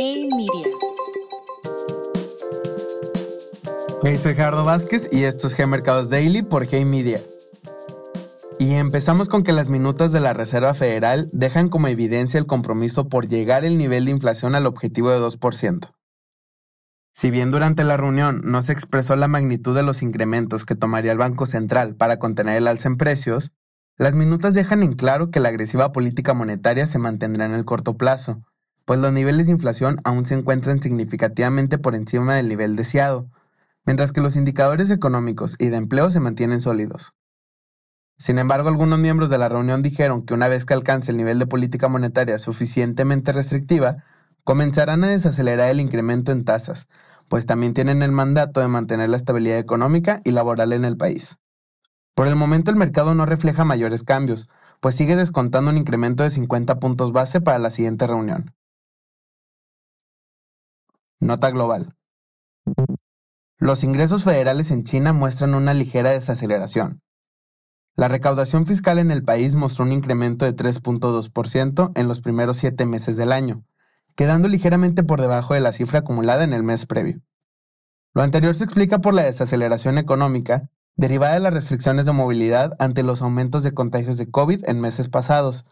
Hey Media. Hey, soy Gerardo Vázquez y esto es G Mercados Daily por Hey Media. Y empezamos con que las minutas de la Reserva Federal dejan como evidencia el compromiso por llegar el nivel de inflación al objetivo de 2%. Si bien durante la reunión no se expresó la magnitud de los incrementos que tomaría el Banco Central para contener el alza en precios, las minutas dejan en claro que la agresiva política monetaria se mantendrá en el corto plazo, pues los niveles de inflación aún se encuentran significativamente por encima del nivel deseado, mientras que los indicadores económicos y de empleo se mantienen sólidos. Sin embargo, algunos miembros de la reunión dijeron que una vez que alcance el nivel de política monetaria suficientemente restrictiva, comenzarán a desacelerar el incremento en tasas, pues también tienen el mandato de mantener la estabilidad económica y laboral en el país. Por el momento el mercado no refleja mayores cambios, pues sigue descontando un incremento de 50 puntos base para la siguiente reunión. Nota global. Los ingresos federales en China muestran una ligera desaceleración, la recaudación fiscal en el país mostró un incremento de 3.2% en los primeros siete meses del año, quedando ligeramente por debajo de la cifra acumulada en el mes previo. Lo anterior se explica por la desaceleración económica derivada de las restricciones de movilidad ante los aumentos de contagios de COVID en meses pasados,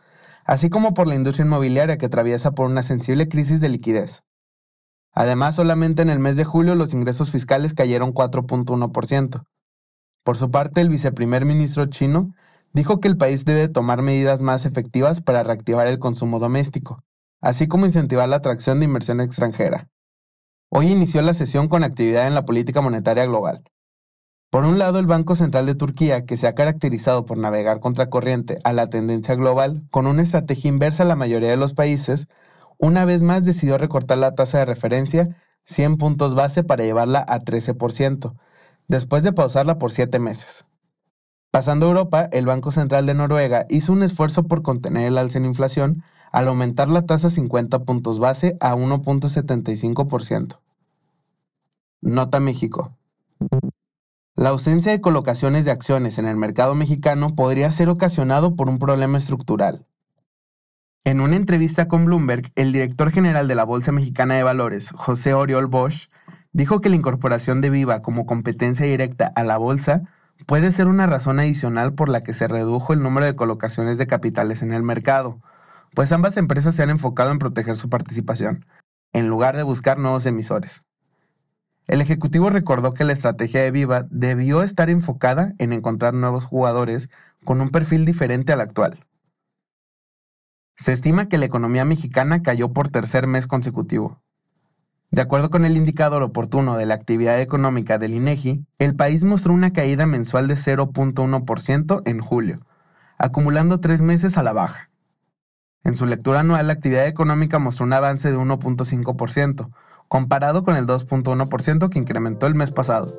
así como por la industria inmobiliaria que atraviesa por una sensible crisis de liquidez. Además, solamente en el mes de julio los ingresos fiscales cayeron 4.1%, por su parte, el viceprimer ministro chino dijo que el país debe tomar medidas más efectivas para reactivar el consumo doméstico, así como incentivar la atracción de inversión extranjera. Hoy inició la sesión con actividad en la política monetaria global. Por un lado, el Banco Central de Turquía, que se ha caracterizado por navegar contracorriente a la tendencia global con una estrategia inversa a la mayoría de los países, una vez más decidió recortar la tasa de referencia 100 puntos base para llevarla a 13%, después de pausarla por siete meses. Pasando a Europa, el Banco Central de Noruega hizo un esfuerzo por contener el alza en inflación al aumentar la tasa 50 puntos base a 1.75%. Nota México. La ausencia de colocaciones de acciones en el mercado mexicano podría ser ocasionado por un problema estructural. En una entrevista con Bloomberg, el director general de la Bolsa Mexicana de Valores, José Oriol Bosch, dijo que la incorporación de Viva como competencia directa a la bolsa puede ser una razón adicional por la que se redujo el número de colocaciones de capitales en el mercado, pues ambas empresas se han enfocado en proteger su participación, en lugar de buscar nuevos emisores. El ejecutivo recordó que la estrategia de Viva debió estar enfocada en encontrar nuevos jugadores con un perfil diferente al actual. Se estima que la economía mexicana cayó por tercer mes consecutivo, de acuerdo con el indicador oportuno de la actividad económica del INEGI, el país mostró una caída mensual de 0.1% en julio, acumulando tres meses a la baja. En su lectura anual, la actividad económica mostró un avance de 1.5%, comparado con el 2.1% que incrementó el mes pasado.